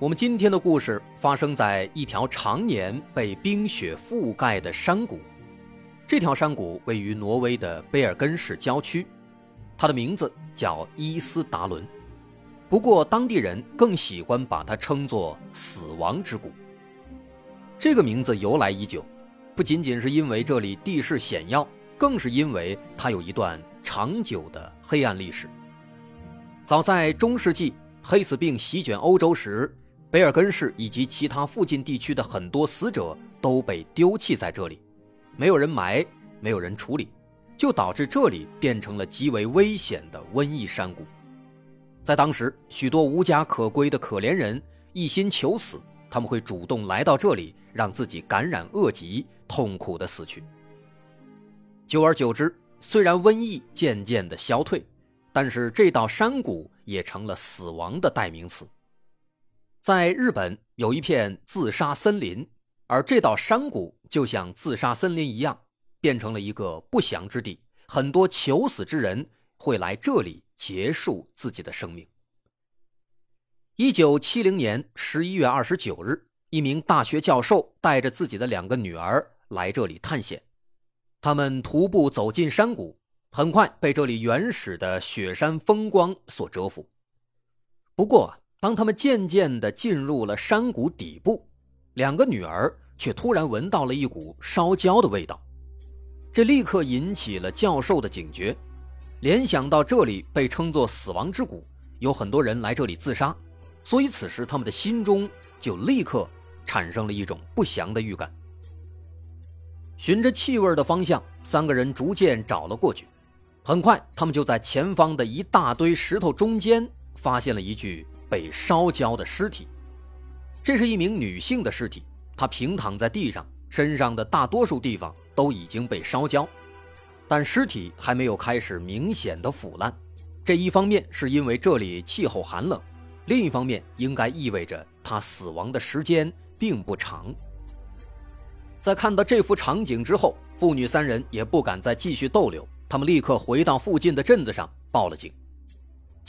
我们今天的故事发生在一条常年被冰雪覆盖的山谷。这条山谷位于挪威的贝尔根市郊区，它的名字叫伊斯达伦。不过当地人更喜欢把它称作“死亡之谷”。这个名字由来已久，不仅仅是因为这里地势险要，更是因为它有一段长久的黑暗历史。早在中世纪，黑死病席卷欧洲时，贝尔根市以及其他附近地区的很多死者都被丢弃在这里，没有人埋，没有人处理，就导致这里变成了极为危险的瘟疫山谷。在当时，许多无家可归的可怜人一心求死，他们会主动来到这里，让自己感染恶疾，痛苦的死去。久而久之，虽然瘟疫渐渐的消退，但是这道山谷也成了死亡的代名词。在日本有一片自杀森林，而这道山谷就像自杀森林一样，变成了一个不祥之地。很多求死之人会来这里结束自己的生命。一九七零年十一月二十九日，一名大学教授带着自己的两个女儿来这里探险。他们徒步走进山谷，很快被这里原始的雪山风光所折服。不过，当他们渐渐地进入了山谷底部，两个女儿却突然闻到了一股烧焦的味道，这立刻引起了教授的警觉。联想到这里被称作“死亡之谷”，有很多人来这里自杀，所以此时他们的心中就立刻产生了一种不祥的预感。循着气味的方向，三个人逐渐找了过去。很快，他们就在前方的一大堆石头中间发现了一具。被烧焦的尸体，这是一名女性的尸体。她平躺在地上，身上的大多数地方都已经被烧焦，但尸体还没有开始明显的腐烂。这一方面是因为这里气候寒冷，另一方面应该意味着她死亡的时间并不长。在看到这幅场景之后，父女三人也不敢再继续逗留，他们立刻回到附近的镇子上报了警。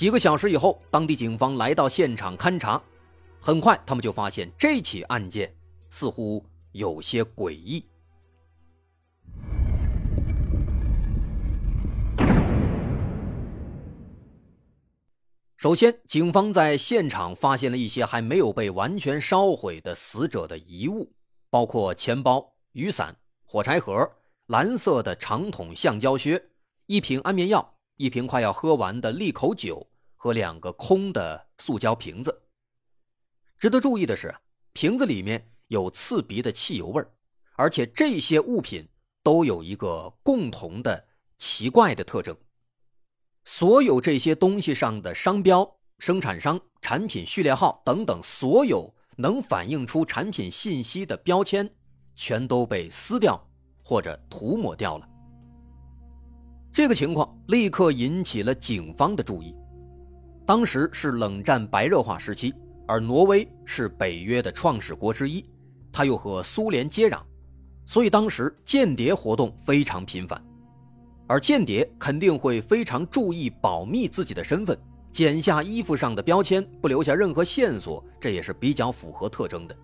几个小时以后，当地警方来到现场勘查，很快他们就发现这起案件似乎有些诡异。首先，警方在现场发现了一些还没有被完全烧毁的死者的遗物，包括钱包、雨伞、火柴盒、蓝色的长筒橡胶靴、一瓶安眠药。一瓶快要喝完的利口酒和两个空的塑胶瓶子。值得注意的是，瓶子里面有刺鼻的汽油味儿，而且这些物品都有一个共同的奇怪的特征：所有这些东西上的商标、生产商、产品序列号等等，所有能反映出产品信息的标签，全都被撕掉或者涂抹掉了。这个情况立刻引起了警方的注意。当时是冷战白热化时期，而挪威是北约的创始国之一，它又和苏联接壤，所以当时间谍活动非常频繁。而间谍肯定会非常注意保密自己的身份，剪下衣服上的标签，不留下任何线索，这也是比较符合特征的。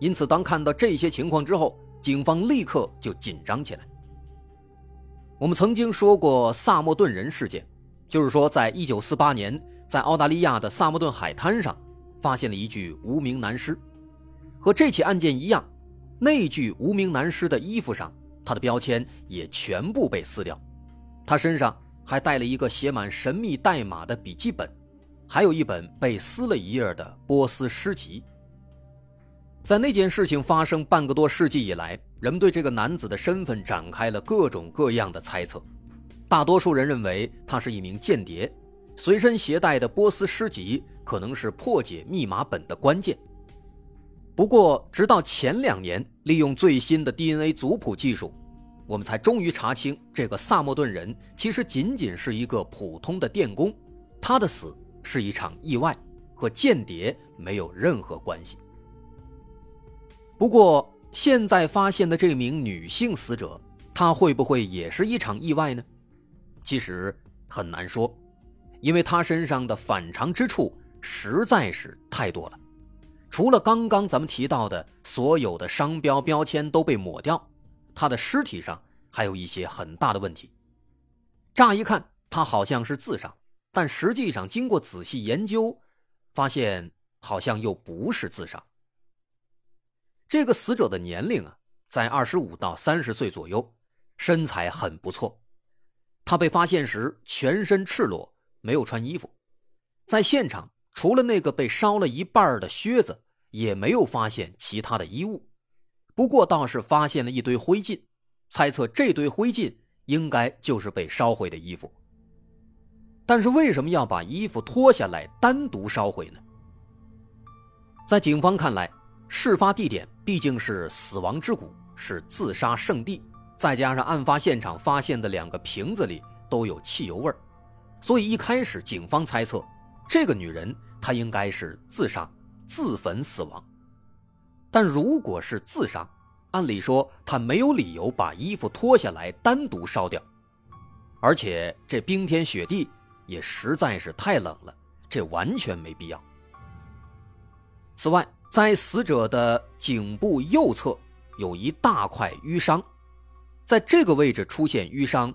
因此，当看到这些情况之后，警方立刻就紧张起来。我们曾经说过萨默顿人事件，就是说，在一九四八年，在澳大利亚的萨默顿海滩上，发现了一具无名男尸。和这起案件一样，那具无名男尸的衣服上，他的标签也全部被撕掉。他身上还带了一个写满神秘代码的笔记本，还有一本被撕了一页的波斯诗集。在那件事情发生半个多世纪以来，人们对这个男子的身份展开了各种各样的猜测。大多数人认为他是一名间谍，随身携带的波斯诗集可能是破解密码本的关键。不过，直到前两年，利用最新的 DNA 族谱技术，我们才终于查清，这个萨默顿人其实仅仅是一个普通的电工，他的死是一场意外，和间谍没有任何关系。不过，现在发现的这名女性死者，她会不会也是一场意外呢？其实很难说，因为他身上的反常之处实在是太多了。除了刚刚咱们提到的所有的商标标签都被抹掉，他的尸体上还有一些很大的问题。乍一看，他好像是自杀，但实际上经过仔细研究，发现好像又不是自杀。这个死者的年龄啊，在二十五到三十岁左右，身材很不错。他被发现时全身赤裸，没有穿衣服，在现场除了那个被烧了一半的靴子。也没有发现其他的衣物，不过倒是发现了一堆灰烬，猜测这堆灰烬应该就是被烧毁的衣服。但是为什么要把衣服脱下来单独烧毁呢？在警方看来，事发地点毕竟是死亡之谷，是自杀圣地，再加上案发现场发现的两个瓶子里都有汽油味所以一开始警方猜测，这个女人她应该是自杀。自焚死亡，但如果是自杀，按理说她没有理由把衣服脱下来单独烧掉，而且这冰天雪地也实在是太冷了，这完全没必要。此外，在死者的颈部右侧有一大块淤伤，在这个位置出现淤伤，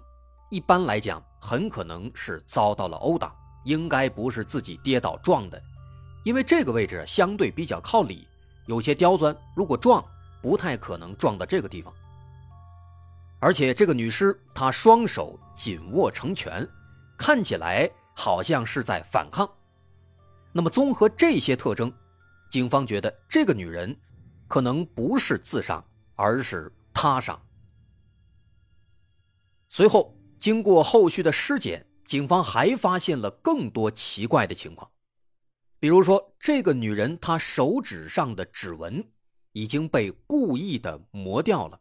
一般来讲很可能是遭到了殴打，应该不是自己跌倒撞的。因为这个位置相对比较靠里，有些刁钻，如果撞，不太可能撞到这个地方。而且这个女尸她双手紧握成拳，看起来好像是在反抗。那么综合这些特征，警方觉得这个女人可能不是自杀，而是他杀。随后经过后续的尸检，警方还发现了更多奇怪的情况。比如说，这个女人她手指上的指纹已经被故意的磨掉了，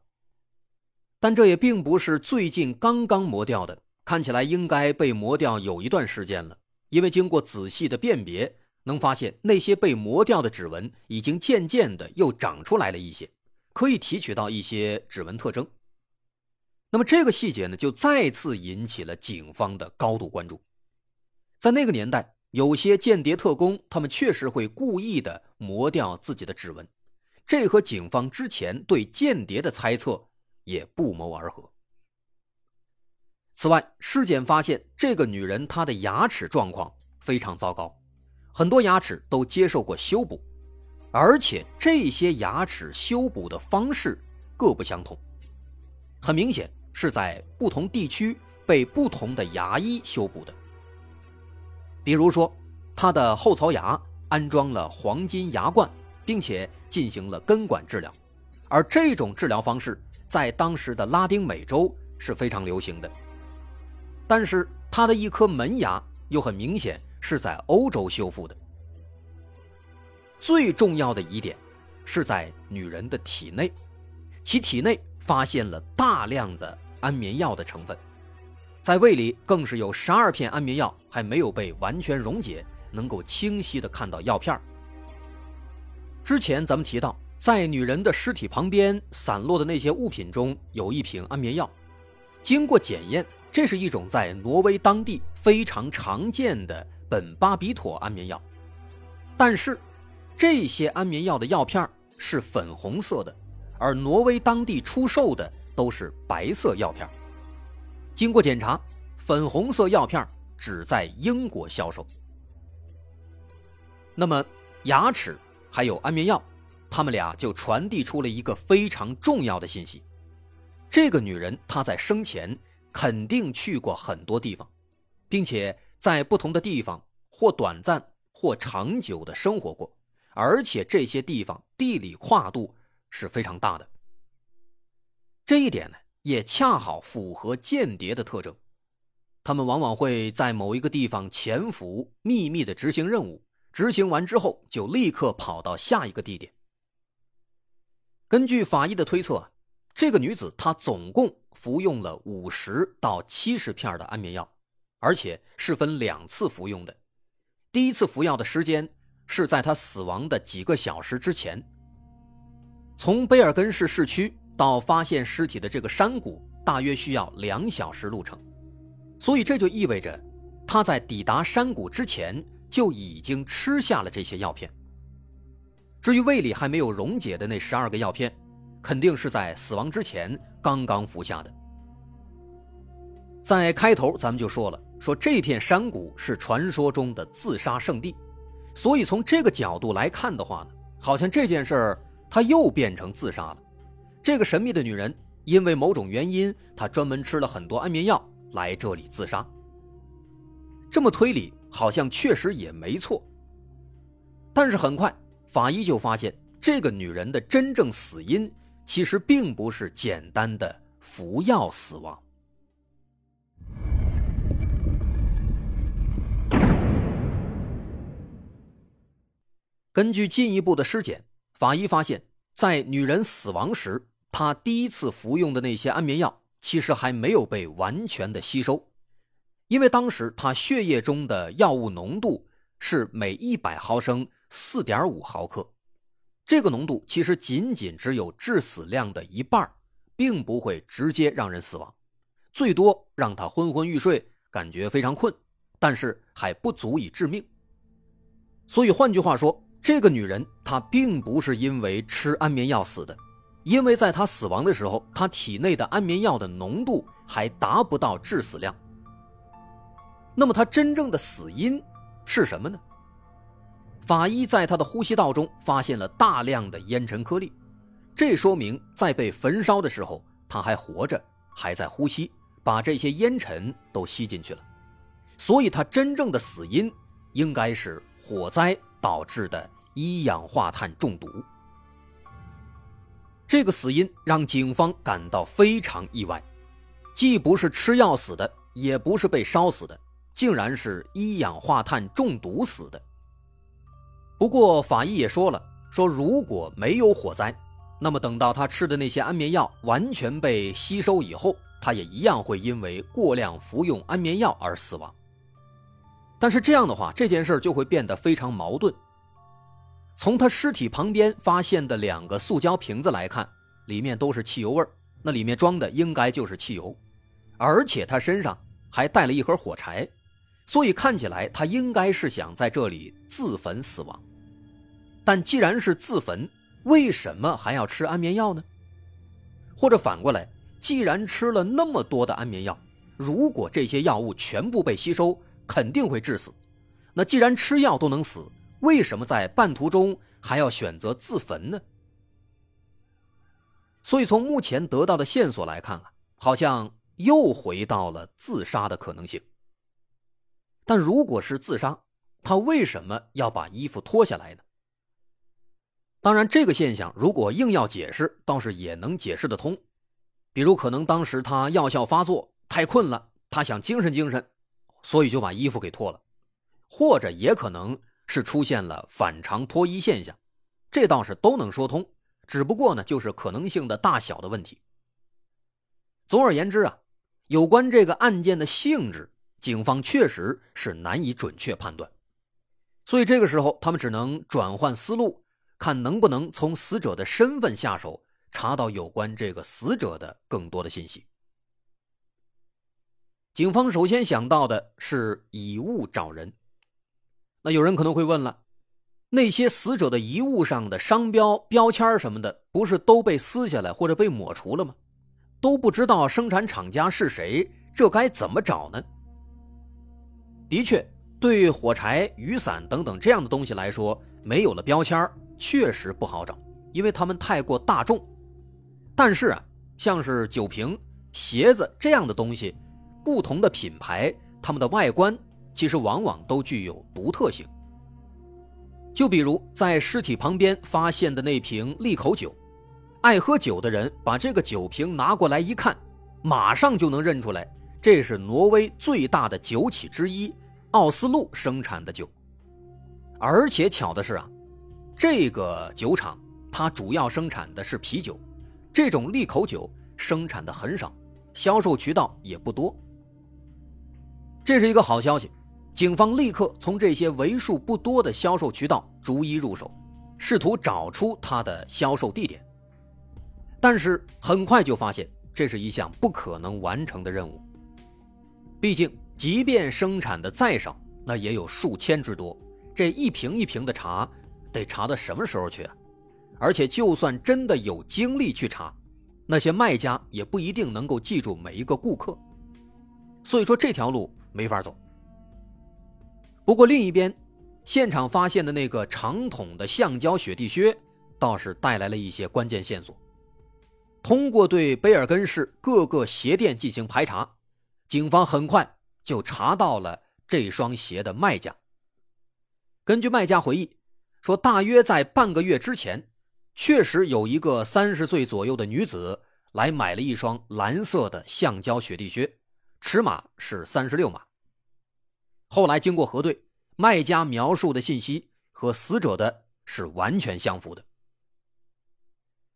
但这也并不是最近刚刚磨掉的，看起来应该被磨掉有一段时间了。因为经过仔细的辨别，能发现那些被磨掉的指纹已经渐渐的又长出来了一些，可以提取到一些指纹特征。那么这个细节呢，就再次引起了警方的高度关注。在那个年代。有些间谍特工，他们确实会故意的磨掉自己的指纹，这和警方之前对间谍的猜测也不谋而合。此外，尸检发现这个女人她的牙齿状况非常糟糕，很多牙齿都接受过修补，而且这些牙齿修补的方式各不相同，很明显是在不同地区被不同的牙医修补的。比如说，他的后槽牙安装了黄金牙冠，并且进行了根管治疗，而这种治疗方式在当时的拉丁美洲是非常流行的。但是他的一颗门牙又很明显是在欧洲修复的。最重要的疑点是在女人的体内，其体内发现了大量的安眠药的成分。在胃里更是有十二片安眠药还没有被完全溶解，能够清晰的看到药片之前咱们提到，在女人的尸体旁边散落的那些物品中有一瓶安眠药，经过检验，这是一种在挪威当地非常常见的苯巴比妥安眠药。但是，这些安眠药的药片是粉红色的，而挪威当地出售的都是白色药片。经过检查，粉红色药片只在英国销售。那么，牙齿还有安眠药，他们俩就传递出了一个非常重要的信息：这个女人她在生前肯定去过很多地方，并且在不同的地方或短暂或长久的生活过，而且这些地方地理跨度是非常大的。这一点呢？也恰好符合间谍的特征，他们往往会在某一个地方潜伏，秘密的执行任务，执行完之后就立刻跑到下一个地点。根据法医的推测，这个女子她总共服用了五十到七十片的安眠药，而且是分两次服用的。第一次服药的时间是在她死亡的几个小时之前。从贝尔根市市区到发现尸体的这个山谷，大约需要两小时路程，所以这就意味着，他在抵达山谷之前就已经吃下了这些药片。至于胃里还没有溶解的那十二个药片，肯定是在死亡之前刚刚服下的。在开头咱们就说了，说这片山谷是传说中的自杀圣地，所以从这个角度来看的话呢，好像这件事儿。他又变成自杀了。这个神秘的女人因为某种原因，她专门吃了很多安眠药来这里自杀。这么推理好像确实也没错。但是很快，法医就发现这个女人的真正死因其实并不是简单的服药死亡。根据进一步的尸检。法医发现，在女人死亡时，她第一次服用的那些安眠药其实还没有被完全的吸收，因为当时她血液中的药物浓度是每一百毫升四点五毫克，这个浓度其实仅仅只有致死量的一半，并不会直接让人死亡，最多让她昏昏欲睡，感觉非常困，但是还不足以致命。所以换句话说。这个女人她并不是因为吃安眠药死的，因为在他死亡的时候，他体内的安眠药的浓度还达不到致死量。那么他真正的死因是什么呢？法医在他的呼吸道中发现了大量的烟尘颗粒，这说明在被焚烧的时候他还活着，还在呼吸，把这些烟尘都吸进去了。所以他真正的死因应该是火灾。导致的一氧化碳中毒，这个死因让警方感到非常意外，既不是吃药死的，也不是被烧死的，竟然是一氧化碳中毒死的。不过法医也说了，说如果没有火灾，那么等到他吃的那些安眠药完全被吸收以后，他也一样会因为过量服用安眠药而死亡。但是这样的话，这件事就会变得非常矛盾。从他尸体旁边发现的两个塑胶瓶子来看，里面都是汽油味那里面装的应该就是汽油，而且他身上还带了一盒火柴，所以看起来他应该是想在这里自焚死亡。但既然是自焚，为什么还要吃安眠药呢？或者反过来，既然吃了那么多的安眠药，如果这些药物全部被吸收，肯定会致死。那既然吃药都能死，为什么在半途中还要选择自焚呢？所以从目前得到的线索来看啊，好像又回到了自杀的可能性。但如果是自杀，他为什么要把衣服脱下来呢？当然，这个现象如果硬要解释，倒是也能解释得通。比如，可能当时他药效发作，太困了，他想精神精神。所以就把衣服给脱了，或者也可能是出现了反常脱衣现象，这倒是都能说通，只不过呢，就是可能性的大小的问题。总而言之啊，有关这个案件的性质，警方确实是难以准确判断，所以这个时候他们只能转换思路，看能不能从死者的身份下手，查到有关这个死者的更多的信息。警方首先想到的是以物找人。那有人可能会问了，那些死者的遗物上的商标、标签什么的，不是都被撕下来或者被抹除了吗？都不知道生产厂家是谁，这该怎么找呢？的确，对火柴、雨伞等等这样的东西来说，没有了标签确实不好找，因为它们太过大众。但是啊，像是酒瓶、鞋子这样的东西。不同的品牌，它们的外观其实往往都具有独特性。就比如在尸体旁边发现的那瓶利口酒，爱喝酒的人把这个酒瓶拿过来一看，马上就能认出来，这是挪威最大的酒企之一奥斯陆生产的酒。而且巧的是啊，这个酒厂它主要生产的是啤酒，这种利口酒生产的很少，销售渠道也不多。这是一个好消息，警方立刻从这些为数不多的销售渠道逐一入手，试图找出他的销售地点。但是很快就发现，这是一项不可能完成的任务。毕竟，即便生产的再少，那也有数千之多，这一瓶一瓶的查，得查到什么时候去啊？而且，就算真的有精力去查，那些卖家也不一定能够记住每一个顾客。所以说，这条路没法走。不过，另一边，现场发现的那个长筒的橡胶雪地靴，倒是带来了一些关键线索。通过对卑尔根市各个鞋店进行排查，警方很快就查到了这双鞋的卖家。根据卖家回忆说，大约在半个月之前，确实有一个三十岁左右的女子来买了一双蓝色的橡胶雪地靴，尺码是三十六码。后来经过核对，卖家描述的信息和死者的是完全相符的。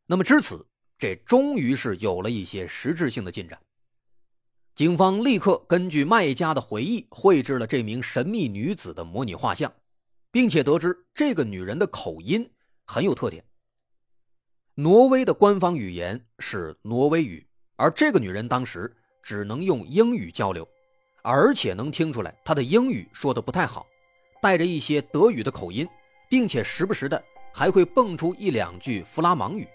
那么至此。这终于是有了一些实质性的进展。警方立刻根据卖家的回忆绘制了这名神秘女子的模拟画像，并且得知这个女人的口音很有特点。挪威的官方语言是挪威语，而这个女人当时只能用英语交流，而且能听出来他的英语说的不太好，带着一些德语的口音，并且时不时的还会蹦出一两句弗拉芒语。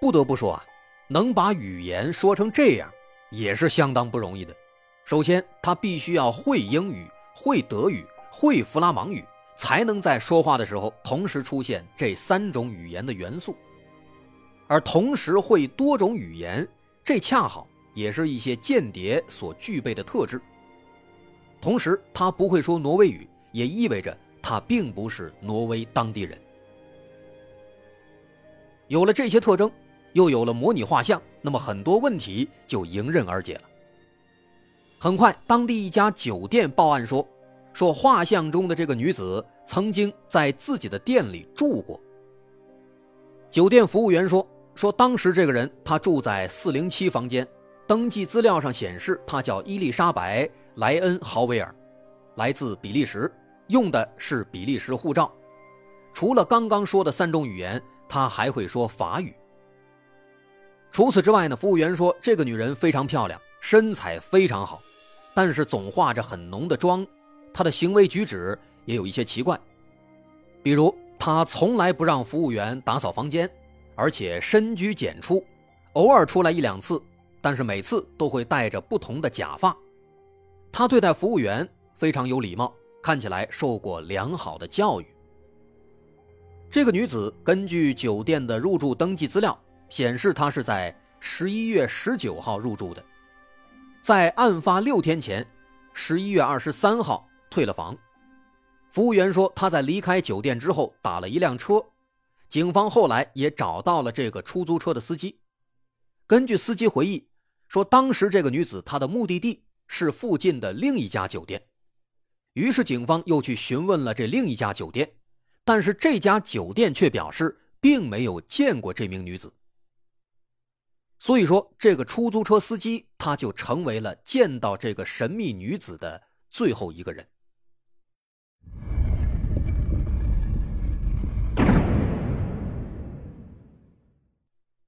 不得不说啊，能把语言说成这样，也是相当不容易的。首先，他必须要会英语、会德语、会弗拉芒语，才能在说话的时候同时出现这三种语言的元素。而同时会多种语言，这恰好也是一些间谍所具备的特质。同时，他不会说挪威语，也意味着他并不是挪威当地人。有了这些特征。又有了模拟画像，那么很多问题就迎刃而解了。很快，当地一家酒店报案说，说画像中的这个女子曾经在自己的店里住过。酒店服务员说，说当时这个人他住在四零七房间，登记资料上显示他叫伊丽莎白·莱恩·豪维尔，来自比利时，用的是比利时护照。除了刚刚说的三种语言，他还会说法语。除此之外呢，服务员说这个女人非常漂亮，身材非常好，但是总化着很浓的妆，她的行为举止也有一些奇怪，比如她从来不让服务员打扫房间，而且深居简出，偶尔出来一两次，但是每次都会戴着不同的假发。她对待服务员非常有礼貌，看起来受过良好的教育。这个女子根据酒店的入住登记资料。显示她是在十一月十九号入住的，在案发六天前，十一月二十三号退了房。服务员说他在离开酒店之后打了一辆车，警方后来也找到了这个出租车的司机。根据司机回忆说，当时这个女子她的目的地是附近的另一家酒店，于是警方又去询问了这另一家酒店，但是这家酒店却表示并没有见过这名女子。所以说，这个出租车司机他就成为了见到这个神秘女子的最后一个人。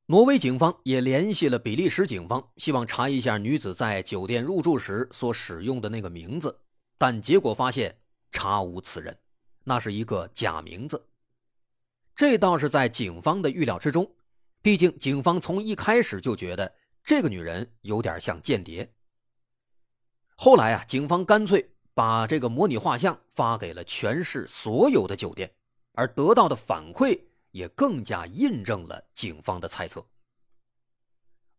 挪威警方也联系了比利时警方，希望查一下女子在酒店入住时所使用的那个名字，但结果发现查无此人，那是一个假名字。这倒是在警方的预料之中。毕竟，警方从一开始就觉得这个女人有点像间谍。后来啊，警方干脆把这个模拟画像发给了全市所有的酒店，而得到的反馈也更加印证了警方的猜测。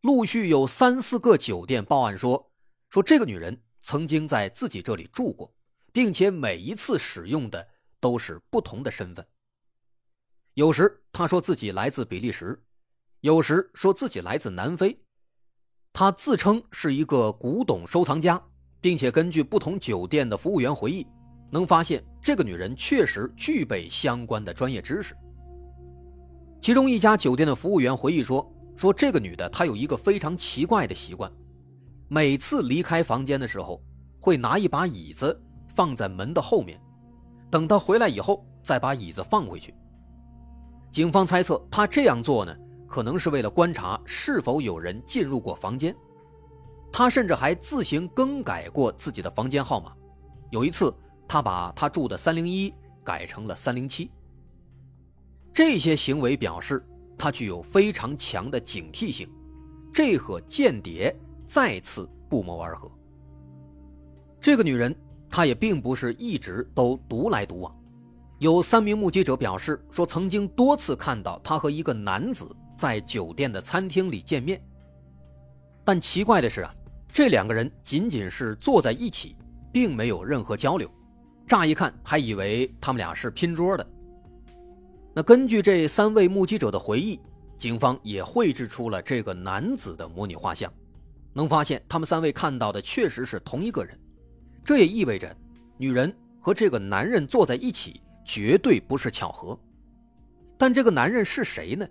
陆续有三四个酒店报案说，说这个女人曾经在自己这里住过，并且每一次使用的都是不同的身份。有时她说自己来自比利时。有时说自己来自南非，他自称是一个古董收藏家，并且根据不同酒店的服务员回忆，能发现这个女人确实具备相关的专业知识。其中一家酒店的服务员回忆说：“说这个女的她有一个非常奇怪的习惯，每次离开房间的时候，会拿一把椅子放在门的后面，等她回来以后再把椅子放回去。”警方猜测，她这样做呢，可能是为了观察是否有人进入过房间。她甚至还自行更改过自己的房间号码，有一次，她把她住的三零一改成了三零七。这些行为表示他具有非常强的警惕性，这和间谍再次不谋而合。这个女人，她也并不是一直都独来独往，有三名目击者表示说，曾经多次看到她和一个男子在酒店的餐厅里见面。但奇怪的是啊，这两个人仅仅是坐在一起，并没有任何交流，乍一看还以为他们俩是拼桌的。那根据这三位目击者的回忆，警方也绘制出了这个男子的模拟画像，能发现他们三位看到的确实是同一个人，这也意味着女人和这个男人坐在一起绝对不是巧合。但这个男人是谁呢？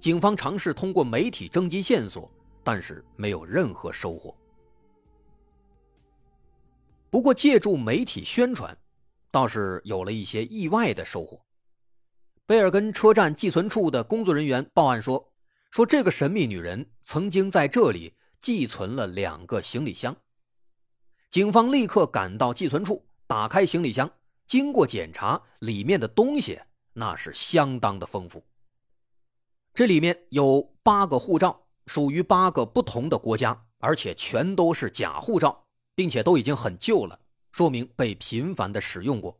警方尝试通过媒体征集线索，但是没有任何收获。不过借助媒体宣传，倒是有了一些意外的收获。贝尔根车站寄存处的工作人员报案说：“说这个神秘女人曾经在这里寄存了两个行李箱。”警方立刻赶到寄存处，打开行李箱，经过检查，里面的东西那是相当的丰富。这里面有八个护照，属于八个不同的国家，而且全都是假护照，并且都已经很旧了，说明被频繁的使用过。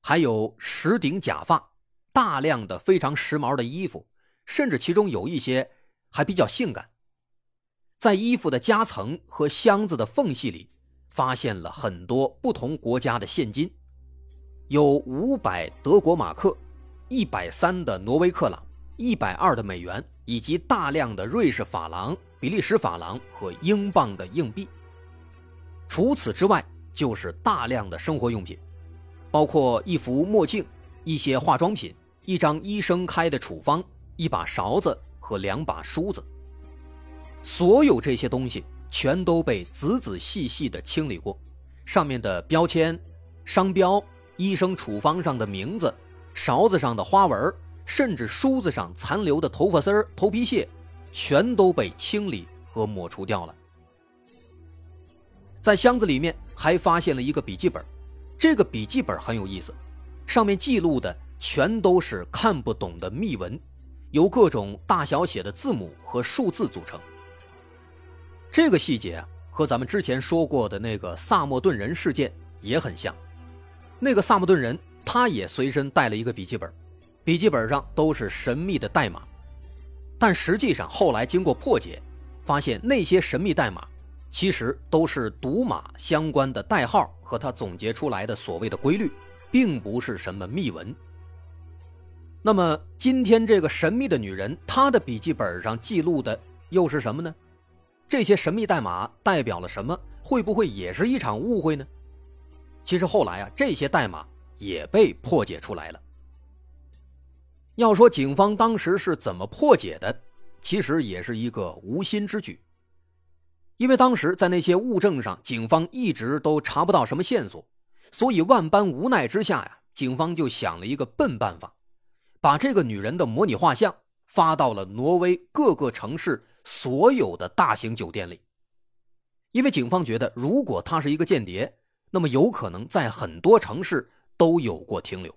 还有十顶假发。大量的非常时髦的衣服，甚至其中有一些还比较性感。在衣服的夹层和箱子的缝隙里，发现了很多不同国家的现金，有五百德国马克、一百三的挪威克朗、一百二的美元，以及大量的瑞士法郎、比利时法郎和英镑的硬币。除此之外，就是大量的生活用品，包括一副墨镜、一些化妆品。一张医生开的处方，一把勺子和两把梳子。所有这些东西全都被仔仔细细的清理过，上面的标签、商标、医生处方上的名字、勺子上的花纹，甚至梳子上残留的头发丝儿、头皮屑，全都被清理和抹除掉了。在箱子里面还发现了一个笔记本，这个笔记本很有意思，上面记录的。全都是看不懂的密文，由各种大小写的字母和数字组成。这个细节和咱们之前说过的那个萨默顿人事件也很像。那个萨默顿人他也随身带了一个笔记本，笔记本上都是神秘的代码。但实际上后来经过破解，发现那些神秘代码其实都是赌马相关的代号和他总结出来的所谓的规律，并不是什么密文。那么今天这个神秘的女人，她的笔记本上记录的又是什么呢？这些神秘代码代表了什么？会不会也是一场误会呢？其实后来啊，这些代码也被破解出来了。要说警方当时是怎么破解的，其实也是一个无心之举，因为当时在那些物证上，警方一直都查不到什么线索，所以万般无奈之下呀，警方就想了一个笨办法。把这个女人的模拟画像发到了挪威各个城市所有的大型酒店里，因为警方觉得，如果她是一个间谍，那么有可能在很多城市都有过停留。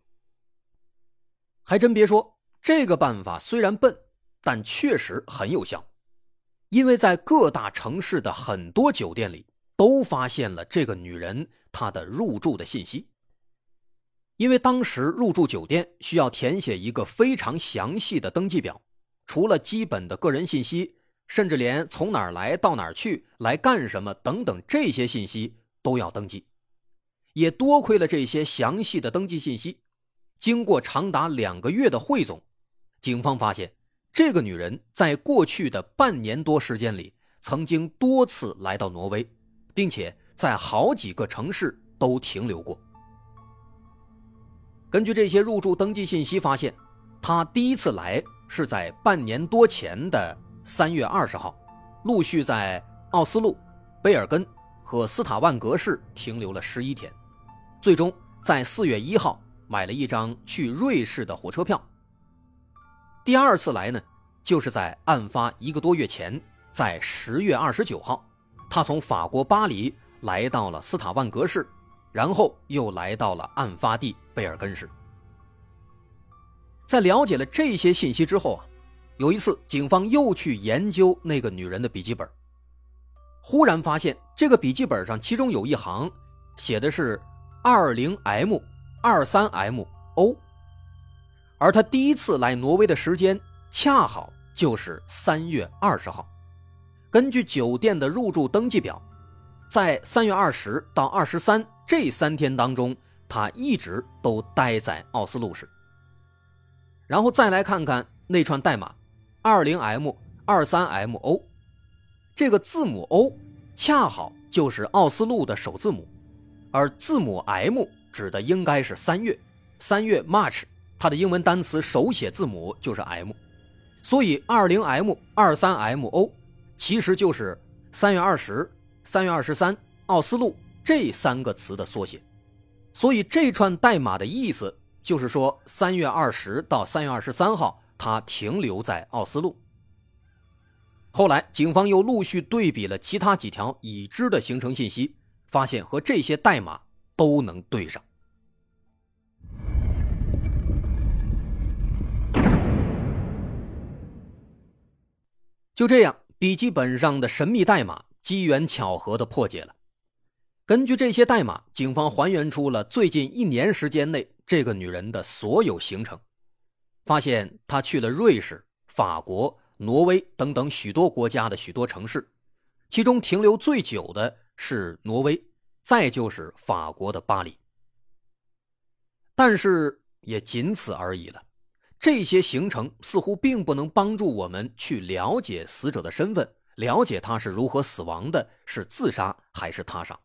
还真别说，这个办法虽然笨，但确实很有效，因为在各大城市的很多酒店里都发现了这个女人她的入住的信息。因为当时入住酒店需要填写一个非常详细的登记表，除了基本的个人信息，甚至连从哪儿来到哪儿去、来干什么等等这些信息都要登记。也多亏了这些详细的登记信息，经过长达两个月的汇总，警方发现这个女人在过去的半年多时间里，曾经多次来到挪威，并且在好几个城市都停留过。根据这些入住登记信息发现，他第一次来是在半年多前的三月二十号，陆续在奥斯陆、卑尔根和斯塔万格市停留了十一天，最终在四月一号买了一张去瑞士的火车票。第二次来呢，就是在案发一个多月前，在十月二十九号，他从法国巴黎来到了斯塔万格市。然后又来到了案发地贝尔根市。在了解了这些信息之后啊，有一次警方又去研究那个女人的笔记本，忽然发现这个笔记本上其中有一行写的是二零 M 二三 M O，而他第一次来挪威的时间恰好就是三月二十号。根据酒店的入住登记表，在三月二十到二十三。这三天当中，他一直都待在奥斯陆市。然后再来看看那串代码，二零 M 二三 M O，这个字母 O 恰好就是奥斯陆的首字母，而字母 M 指的应该是三月，三月 March，它的英文单词手写字母就是 M，所以二零 M 二三 M O 其实就是三月二十、三月二十三奥斯陆。这三个词的缩写，所以这串代码的意思就是说，三月二十到三月二十三号，他停留在奥斯陆。后来，警方又陆续对比了其他几条已知的行程信息，发现和这些代码都能对上。就这样，笔记本上的神秘代码机缘巧合的破解了。根据这些代码，警方还原出了最近一年时间内这个女人的所有行程，发现她去了瑞士、法国、挪威等等许多国家的许多城市，其中停留最久的是挪威，再就是法国的巴黎。但是也仅此而已了，这些行程似乎并不能帮助我们去了解死者的身份，了解他是如何死亡的，是自杀还是他杀。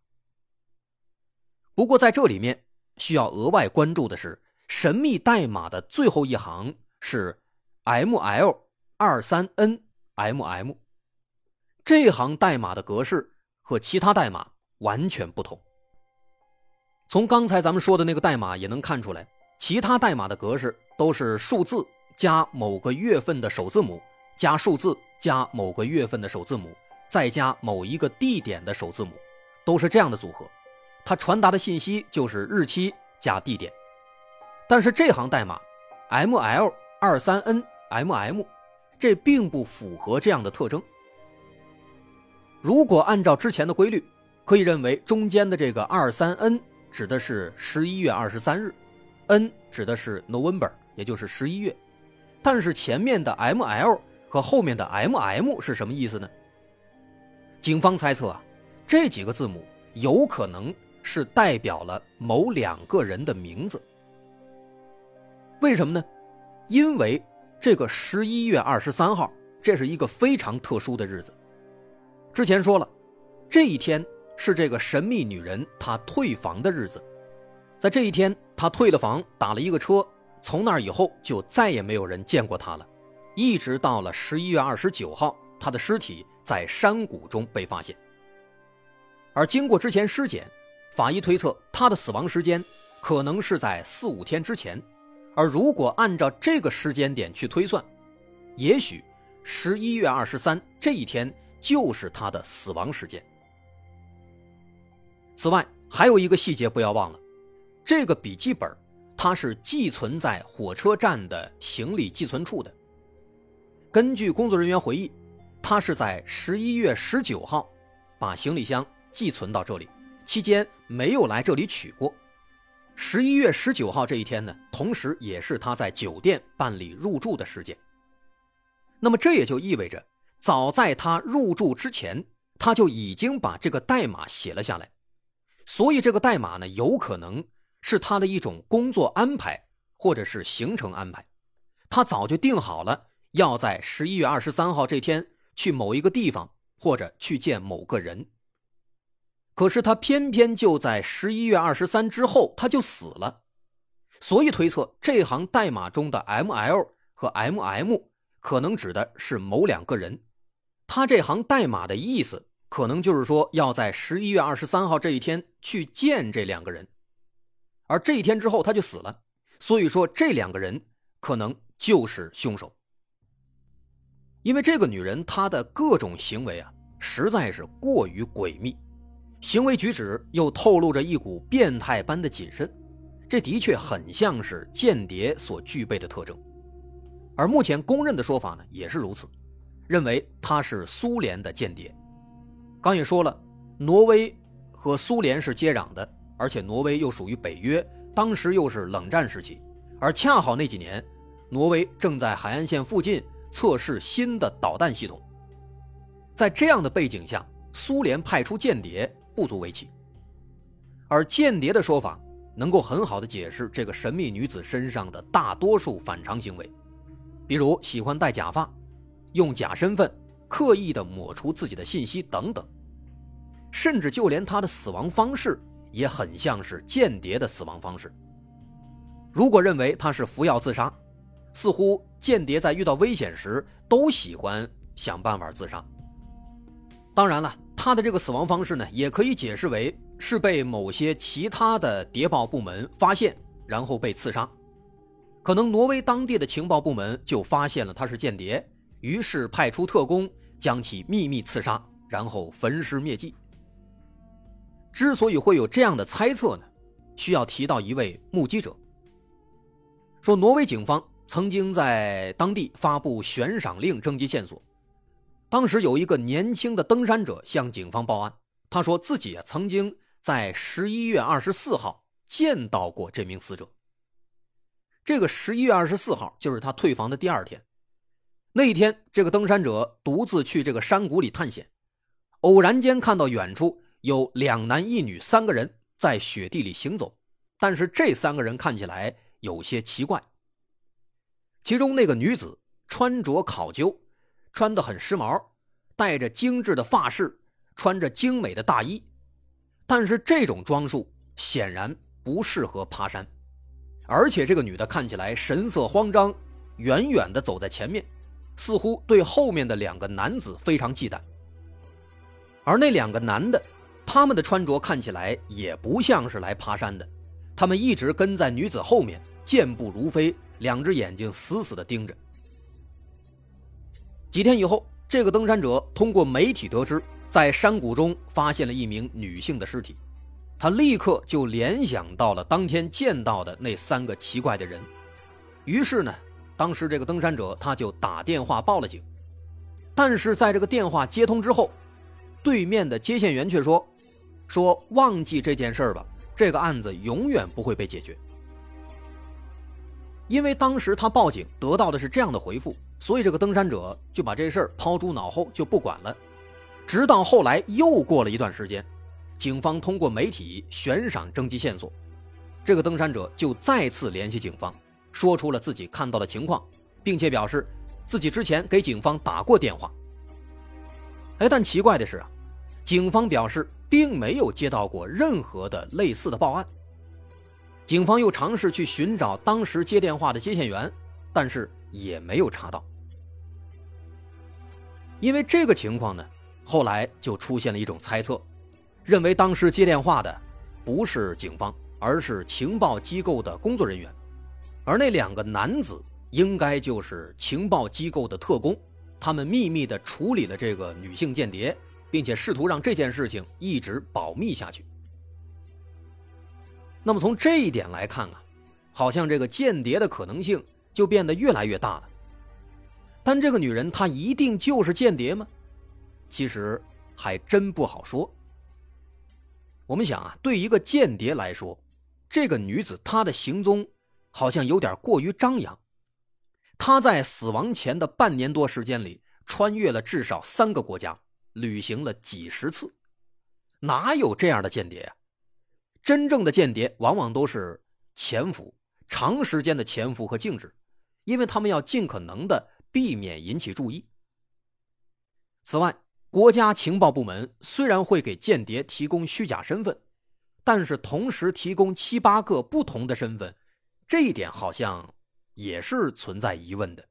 不过，在这里面需要额外关注的是，神秘代码的最后一行是 M L 二三 N M M，这行代码的格式和其他代码完全不同。从刚才咱们说的那个代码也能看出来，其他代码的格式都是数字加某个月份的首字母，加数字加某个月份的首字母，再加某一个地点的首字母，都是这样的组合。它传达的信息就是日期加地点，但是这行代码，M L 二三 N M M，这并不符合这样的特征。如果按照之前的规律，可以认为中间的这个二三 N 指的是十一月二十三日，N 指的是 November，也就是十一月。但是前面的 M L 和后面的 M M 是什么意思呢？警方猜测啊，这几个字母有可能。是代表了某两个人的名字，为什么呢？因为这个十一月二十三号，这是一个非常特殊的日子。之前说了，这一天是这个神秘女人她退房的日子，在这一天她退了房，打了一个车，从那以后就再也没有人见过她了，一直到了十一月二十九号，她的尸体在山谷中被发现，而经过之前尸检。法医推测，他的死亡时间可能是在四五天之前，而如果按照这个时间点去推算，也许十一月二十三这一天就是他的死亡时间。此外，还有一个细节不要忘了，这个笔记本它是寄存在火车站的行李寄存处的。根据工作人员回忆，他是在十一月十九号把行李箱寄存到这里。期间没有来这里取过。十一月十九号这一天呢，同时也是他在酒店办理入住的时间。那么这也就意味着，早在他入住之前，他就已经把这个代码写了下来。所以这个代码呢，有可能是他的一种工作安排，或者是行程安排。他早就定好了，要在十一月二十三号这天去某一个地方，或者去见某个人。可是他偏偏就在十一月二十三之后，他就死了。所以推测这行代码中的 ML 和 MM 可能指的是某两个人。他这行代码的意思，可能就是说要在十一月二十三号这一天去见这两个人，而这一天之后他就死了。所以说这两个人可能就是凶手。因为这个女人她的各种行为啊，实在是过于诡秘，行为举止又透露着一股变态般的谨慎，这的确很像是间谍所具备的特征。而目前公认的说法呢，也是如此。认为他是苏联的间谍。刚也说了，挪威和苏联是接壤的，而且挪威又属于北约，当时又是冷战时期，而恰好那几年，挪威正在海岸线附近测试新的导弹系统。在这样的背景下，苏联派出间谍不足为奇。而间谍的说法能够很好的解释这个神秘女子身上的大多数反常行为，比如喜欢戴假发。用假身份刻意的抹除自己的信息等等，甚至就连她的死亡方式也很像是间谍的死亡方式。如果认为他是服药自杀，似乎间谍在遇到危险时都喜欢想办法自杀。当然了，他的这个死亡方式呢，也可以解释为是被某些其他的谍报部门发现，然后被刺杀。可能挪威当地的情报部门就发现了他是间谍。于是派出特工将其秘密刺杀，然后焚尸灭迹。之所以会有这样的猜测呢，需要提到一位目击者，说挪威警方曾经在当地发布悬赏令征集线索。当时有一个年轻的登山者向警方报案，他说自己曾经在十一月二十四号见到过这名死者。这个十一月二十四号就是他退房的第二天。那一天，这个登山者独自去这个山谷里探险，偶然间看到远处有两男一女三个人在雪地里行走，但是这三个人看起来有些奇怪。其中那个女子穿着考究，穿得很时髦，戴着精致的发饰，穿着精美的大衣，但是这种装束显然不适合爬山，而且这个女的看起来神色慌张，远远地走在前面。似乎对后面的两个男子非常忌惮，而那两个男的，他们的穿着看起来也不像是来爬山的，他们一直跟在女子后面，健步如飞，两只眼睛死死地盯着。几天以后，这个登山者通过媒体得知，在山谷中发现了一名女性的尸体，他立刻就联想到了当天见到的那三个奇怪的人，于是呢。当时这个登山者他就打电话报了警，但是在这个电话接通之后，对面的接线员却说：“说忘记这件事吧，这个案子永远不会被解决。”因为当时他报警得到的是这样的回复，所以这个登山者就把这事儿抛诸脑后就不管了。直到后来又过了一段时间，警方通过媒体悬赏征集线索，这个登山者就再次联系警方。说出了自己看到的情况，并且表示自己之前给警方打过电话。哎，但奇怪的是啊，警方表示并没有接到过任何的类似的报案。警方又尝试去寻找当时接电话的接线员，但是也没有查到。因为这个情况呢，后来就出现了一种猜测，认为当时接电话的不是警方，而是情报机构的工作人员。而那两个男子应该就是情报机构的特工，他们秘密地处理了这个女性间谍，并且试图让这件事情一直保密下去。那么从这一点来看啊，好像这个间谍的可能性就变得越来越大了。但这个女人她一定就是间谍吗？其实还真不好说。我们想啊，对一个间谍来说，这个女子她的行踪。好像有点过于张扬。她在死亡前的半年多时间里，穿越了至少三个国家，旅行了几十次。哪有这样的间谍啊？真正的间谍往往都是潜伏，长时间的潜伏和静止，因为他们要尽可能的避免引起注意。此外，国家情报部门虽然会给间谍提供虚假身份，但是同时提供七八个不同的身份。这一点好像也是存在疑问的。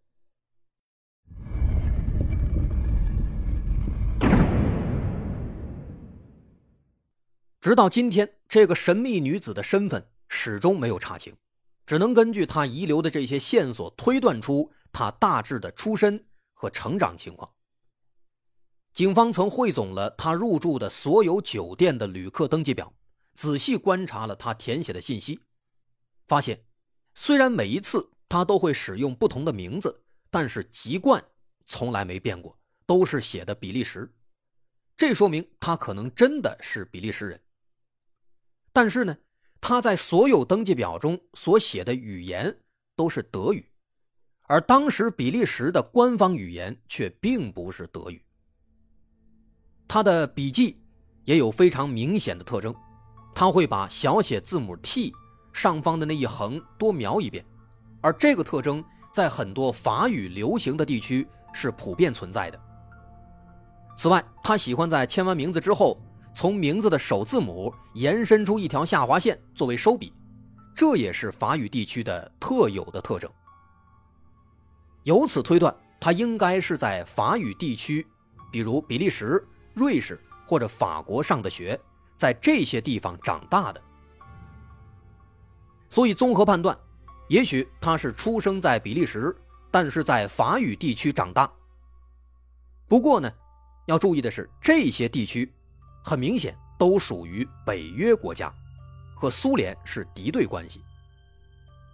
直到今天，这个神秘女子的身份始终没有查清，只能根据他遗留的这些线索推断出他大致的出身和成长情况。警方曾汇总了他入住的所有酒店的旅客登记表，仔细观察了他填写的信息，发现虽然每一次他都会使用不同的名字，但是籍贯从来没变过，都是写的比利时。这说明他可能真的是比利时人。但是呢，他在所有登记表中所写的语言都是德语，而当时比利时的官方语言却并不是德语。他的笔记也有非常明显的特征，他会把小写字母 T 上方的那一横多描一遍，而这个特征在很多法语流行的地区是普遍存在的。此外，他喜欢在签完名字之后。从名字的首字母延伸出一条下划线作为收笔，这也是法语地区的特有的特征。由此推断，他应该是在法语地区，比如比利时、瑞士或者法国上的学，在这些地方长大的。所以，综合判断，也许他是出生在比利时，但是在法语地区长大。不过呢，要注意的是，这些地区。很明显，都属于北约国家，和苏联是敌对关系。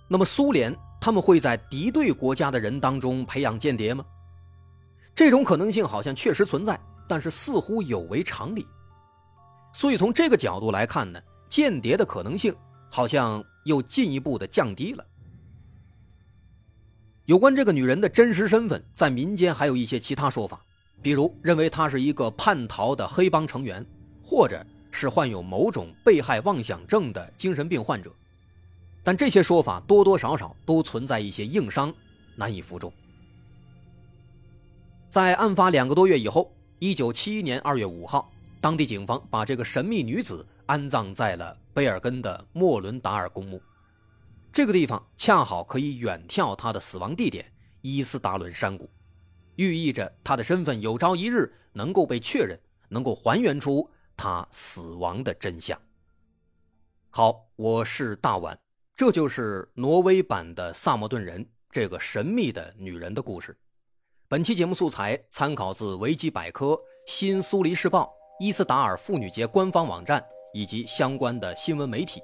那么，苏联他们会在敌对国家的人当中培养间谍吗？这种可能性好像确实存在，但是似乎有违常理。所以，从这个角度来看呢，间谍的可能性好像又进一步的降低了。有关这个女人的真实身份，在民间还有一些其他说法，比如认为她是一个叛逃的黑帮成员。或者是患有某种被害妄想症的精神病患者，但这些说法多多少少都存在一些硬伤，难以服众。在案发两个多月以后，一九七一年二月五号，当地警方把这个神秘女子安葬在了贝尔根的莫伦达尔公墓，这个地方恰好可以远眺她的死亡地点伊斯达伦山谷，寓意着她的身份有朝一日能够被确认，能够还原出。他死亡的真相。好，我是大碗，这就是挪威版的萨默顿人这个神秘的女人的故事。本期节目素材参考自维基百科、新苏黎世报、伊斯达尔妇女节官方网站以及相关的新闻媒体。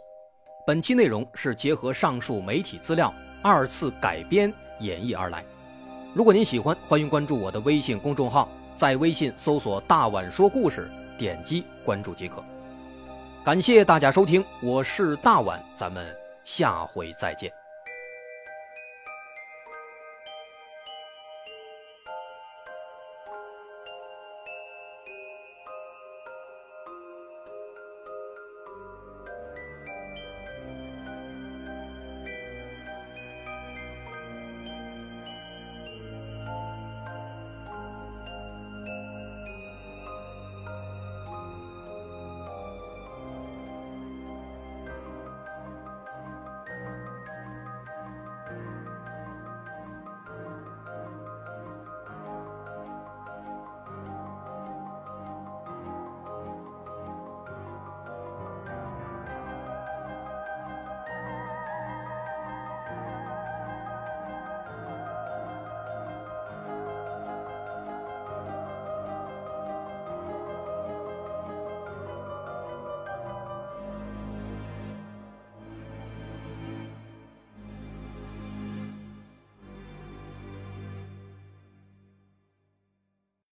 本期内容是结合上述媒体资料二次改编演绎而来。如果您喜欢，欢迎关注我的微信公众号，在微信搜索“大碗说故事”。点击关注即可。感谢大家收听，我是大碗，咱们下回再见。